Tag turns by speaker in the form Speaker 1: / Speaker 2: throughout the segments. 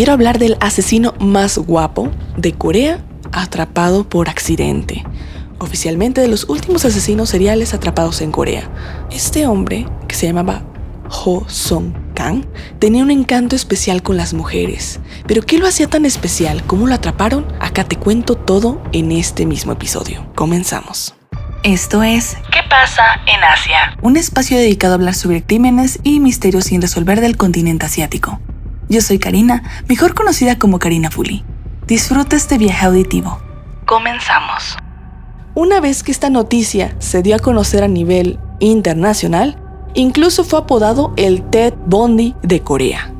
Speaker 1: quiero hablar del asesino más guapo de Corea atrapado por accidente. Oficialmente de los últimos asesinos seriales atrapados en Corea. Este hombre, que se llamaba Ho Song Kang, tenía un encanto especial con las mujeres. Pero ¿qué lo hacía tan especial? ¿Cómo lo atraparon? Acá te cuento todo en este mismo episodio. Comenzamos.
Speaker 2: Esto es ¿Qué pasa en Asia? Un espacio dedicado a hablar sobre crímenes y misterios sin resolver del continente asiático. Yo soy Karina, mejor conocida como Karina Fuli. Disfruta este viaje auditivo. Comenzamos.
Speaker 1: Una vez que esta noticia se dio a conocer a nivel internacional, incluso fue apodado el Ted Bundy de Corea.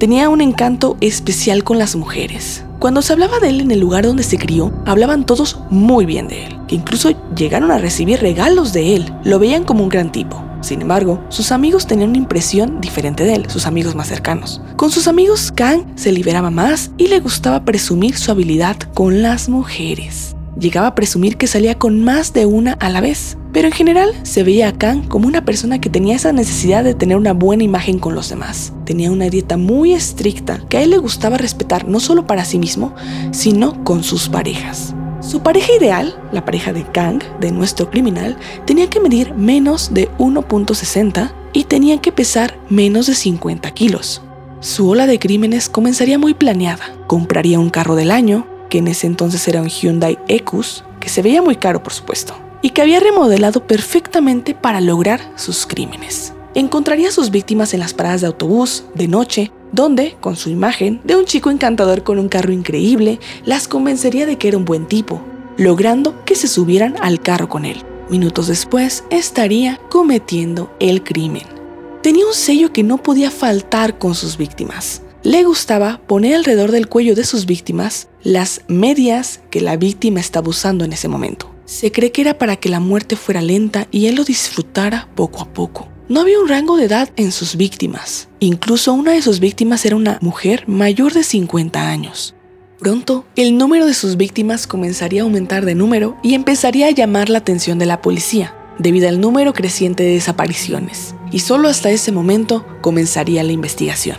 Speaker 1: Tenía un encanto especial con las mujeres. Cuando se hablaba de él en el lugar donde se crió, hablaban todos muy bien de él, que incluso llegaron a recibir regalos de él. Lo veían como un gran tipo. Sin embargo, sus amigos tenían una impresión diferente de él, sus amigos más cercanos. Con sus amigos, Kang se liberaba más y le gustaba presumir su habilidad con las mujeres. Llegaba a presumir que salía con más de una a la vez, pero en general se veía a Kang como una persona que tenía esa necesidad de tener una buena imagen con los demás. Tenía una dieta muy estricta que a él le gustaba respetar no solo para sí mismo, sino con sus parejas. Su pareja ideal, la pareja de Kang, de nuestro criminal, tenía que medir menos de 1.60 y tenía que pesar menos de 50 kilos. Su ola de crímenes comenzaría muy planeada. Compraría un carro del año, que en ese entonces era un Hyundai Ecus, que se veía muy caro por supuesto, y que había remodelado perfectamente para lograr sus crímenes. Encontraría a sus víctimas en las paradas de autobús, de noche, donde, con su imagen de un chico encantador con un carro increíble, las convencería de que era un buen tipo, logrando que se subieran al carro con él. Minutos después estaría cometiendo el crimen. Tenía un sello que no podía faltar con sus víctimas. Le gustaba poner alrededor del cuello de sus víctimas las medias que la víctima estaba usando en ese momento. Se cree que era para que la muerte fuera lenta y él lo disfrutara poco a poco. No había un rango de edad en sus víctimas. Incluso una de sus víctimas era una mujer mayor de 50 años. Pronto, el número de sus víctimas comenzaría a aumentar de número y empezaría a llamar la atención de la policía, debido al número creciente de desapariciones. Y solo hasta ese momento comenzaría la investigación.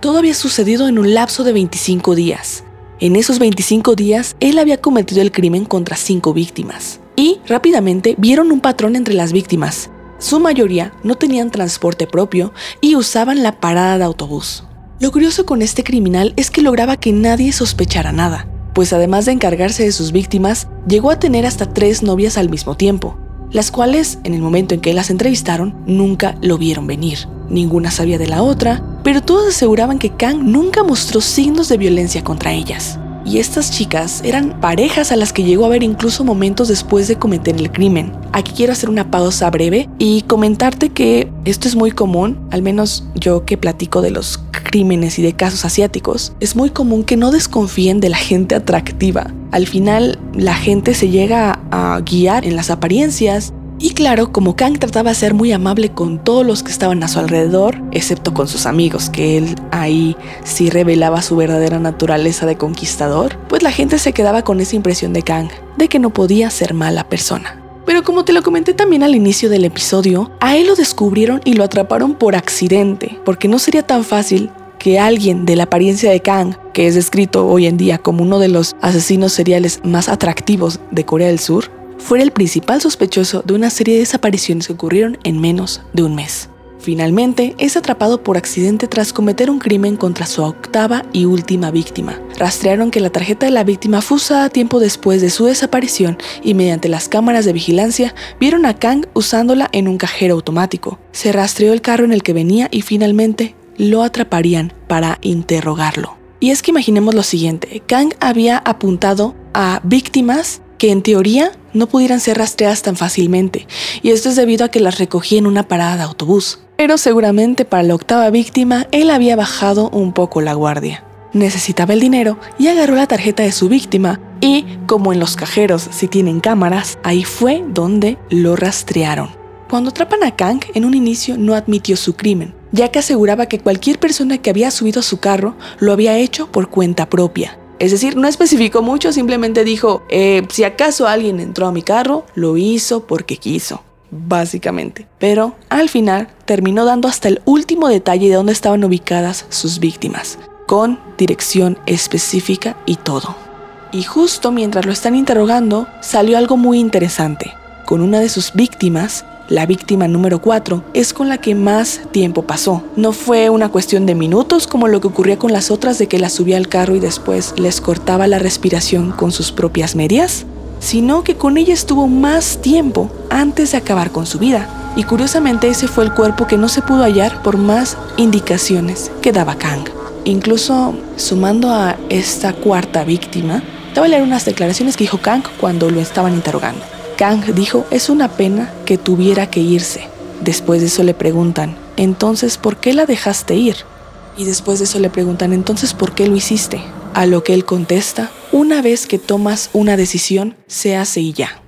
Speaker 1: Todo había sucedido en un lapso de 25 días. En esos 25 días, él había cometido el crimen contra cinco víctimas. Y rápidamente vieron un patrón entre las víctimas, su mayoría no tenían transporte propio y usaban la parada de autobús. Lo curioso con este criminal es que lograba que nadie sospechara nada, pues además de encargarse de sus víctimas, llegó a tener hasta tres novias al mismo tiempo, las cuales, en el momento en que las entrevistaron, nunca lo vieron venir. Ninguna sabía de la otra, pero todas aseguraban que Kang nunca mostró signos de violencia contra ellas y estas chicas eran parejas a las que llegó a ver incluso momentos después de cometer el crimen. Aquí quiero hacer una pausa breve y comentarte que esto es muy común, al menos yo que platico de los crímenes y de casos asiáticos, es muy común que no desconfíen de la gente atractiva. Al final la gente se llega a guiar en las apariencias y claro, como Kang trataba de ser muy amable con todos los que estaban a su alrededor, excepto con sus amigos, que él ahí sí revelaba su verdadera naturaleza de conquistador, pues la gente se quedaba con esa impresión de Kang, de que no podía ser mala persona. Pero como te lo comenté también al inicio del episodio, a él lo descubrieron y lo atraparon por accidente, porque no sería tan fácil que alguien de la apariencia de Kang, que es descrito hoy en día como uno de los asesinos seriales más atractivos de Corea del Sur, fuera el principal sospechoso de una serie de desapariciones que ocurrieron en menos de un mes. Finalmente, es atrapado por accidente tras cometer un crimen contra su octava y última víctima. Rastrearon que la tarjeta de la víctima fue usada tiempo después de su desaparición y mediante las cámaras de vigilancia vieron a Kang usándola en un cajero automático. Se rastreó el carro en el que venía y finalmente lo atraparían para interrogarlo. Y es que imaginemos lo siguiente, Kang había apuntado a víctimas que en teoría no pudieran ser rastreadas tan fácilmente, y esto es debido a que las recogía en una parada de autobús. Pero seguramente para la octava víctima él había bajado un poco la guardia. Necesitaba el dinero y agarró la tarjeta de su víctima y, como en los cajeros si tienen cámaras, ahí fue donde lo rastrearon. Cuando atrapan a Kang, en un inicio no admitió su crimen, ya que aseguraba que cualquier persona que había subido a su carro lo había hecho por cuenta propia, es decir, no especificó mucho, simplemente dijo, eh, si acaso alguien entró a mi carro, lo hizo porque quiso, básicamente. Pero al final terminó dando hasta el último detalle de dónde estaban ubicadas sus víctimas. con dirección específica y todo. Y justo mientras lo están interrogando, salió algo muy interesante. Con una de sus víctimas, la víctima número 4 es con la que más tiempo pasó. No fue una cuestión de minutos como lo que ocurría con las otras de que la subía al carro y después les cortaba la respiración con sus propias medias, sino que con ella estuvo más tiempo antes de acabar con su vida. Y curiosamente ese fue el cuerpo que no se pudo hallar por más indicaciones que daba Kang. Incluso sumando a esta cuarta víctima, te voy a leer unas declaraciones que dijo Kang cuando lo estaban interrogando. Kang dijo, es una pena que tuviera que irse. Después de eso le preguntan, entonces, ¿por qué la dejaste ir? Y después de eso le preguntan, entonces, ¿por qué lo hiciste? A lo que él contesta, una vez que tomas una decisión, se hace y ya.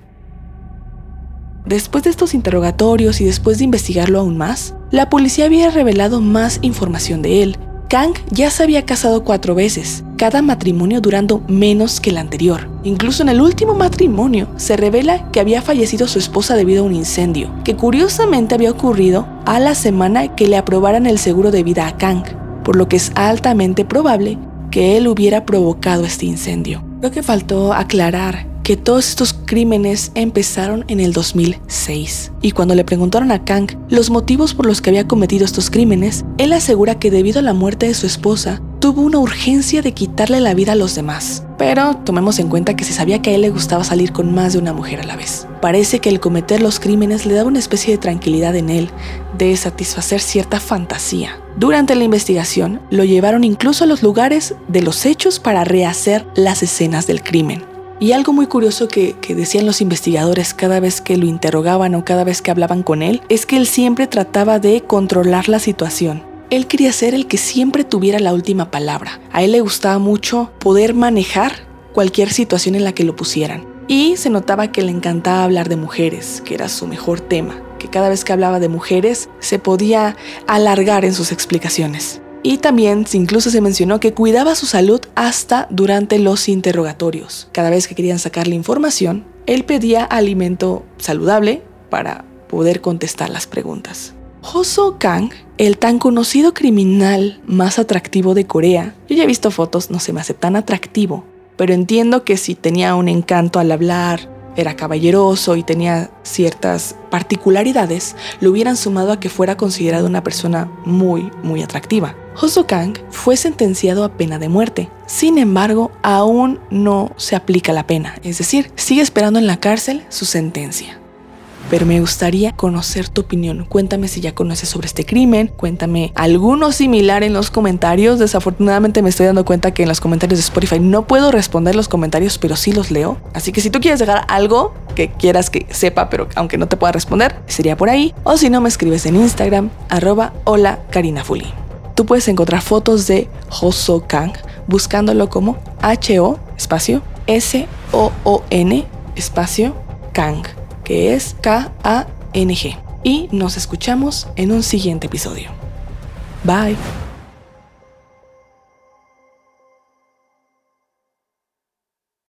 Speaker 1: Después de estos interrogatorios y después de investigarlo aún más, la policía había revelado más información de él Kang ya se había casado cuatro veces, cada matrimonio durando menos que el anterior. Incluso en el último matrimonio se revela que había fallecido su esposa debido a un incendio, que curiosamente había ocurrido a la semana que le aprobaran el seguro de vida a Kang, por lo que es altamente probable que él hubiera provocado este incendio. Lo que faltó aclarar que todos estos crímenes empezaron en el 2006. Y cuando le preguntaron a Kang los motivos por los que había cometido estos crímenes, él asegura que debido a la muerte de su esposa, tuvo una urgencia de quitarle la vida a los demás. Pero tomemos en cuenta que se sabía que a él le gustaba salir con más de una mujer a la vez. Parece que el cometer los crímenes le daba una especie de tranquilidad en él, de satisfacer cierta fantasía. Durante la investigación, lo llevaron incluso a los lugares de los hechos para rehacer las escenas del crimen. Y algo muy curioso que, decían los investigadores cada vez que lo interrogaban o cada vez que hablaban con él es que él siempre trataba de controlar la situación. Él quería ser el que siempre tuviera la última palabra. A él le gustaba mucho poder manejar cualquier situación en la que lo pusieran. Y se notaba que le encantaba hablar de mujeres, que era su mejor tema, que cada vez que hablaba de mujeres se podía alargar en sus explicaciones. Y también incluso se mencionó que cuidaba su salud hasta durante los interrogatorios. Cada vez que querían sacarle información, él pedía alimento saludable para poder contestar las preguntas. Hoso Kang, el tan conocido criminal más atractivo de Corea, yo ya he visto fotos, no se me hace tan atractivo, pero entiendo que si tenía un encanto al hablar, era caballeroso y tenía ciertas particularidades, lo hubieran sumado a que fuera considerado una persona muy, muy atractiva. Hoso Kang fue sentenciado a pena de muerte. Sin embargo, aún no se aplica la pena, es decir, sigue esperando en la cárcel su sentencia pero me gustaría conocer tu opinión. Cuéntame si ya conoces sobre este crimen, cuéntame alguno similar en los comentarios. Desafortunadamente me estoy dando cuenta que en los comentarios de Spotify no puedo responder los comentarios, pero sí los leo. Así que si tú quieres dejar algo que quieras que sepa, pero aunque no te pueda responder, sería por ahí. O si no, me escribes en Instagram, arroba hola Karina Fuli. Tú puedes encontrar fotos de Hoso Kang buscándolo como H-O espacio S-O-O-N espacio Kang que es K-A-N-G. Y nos escuchamos en un siguiente episodio. Bye.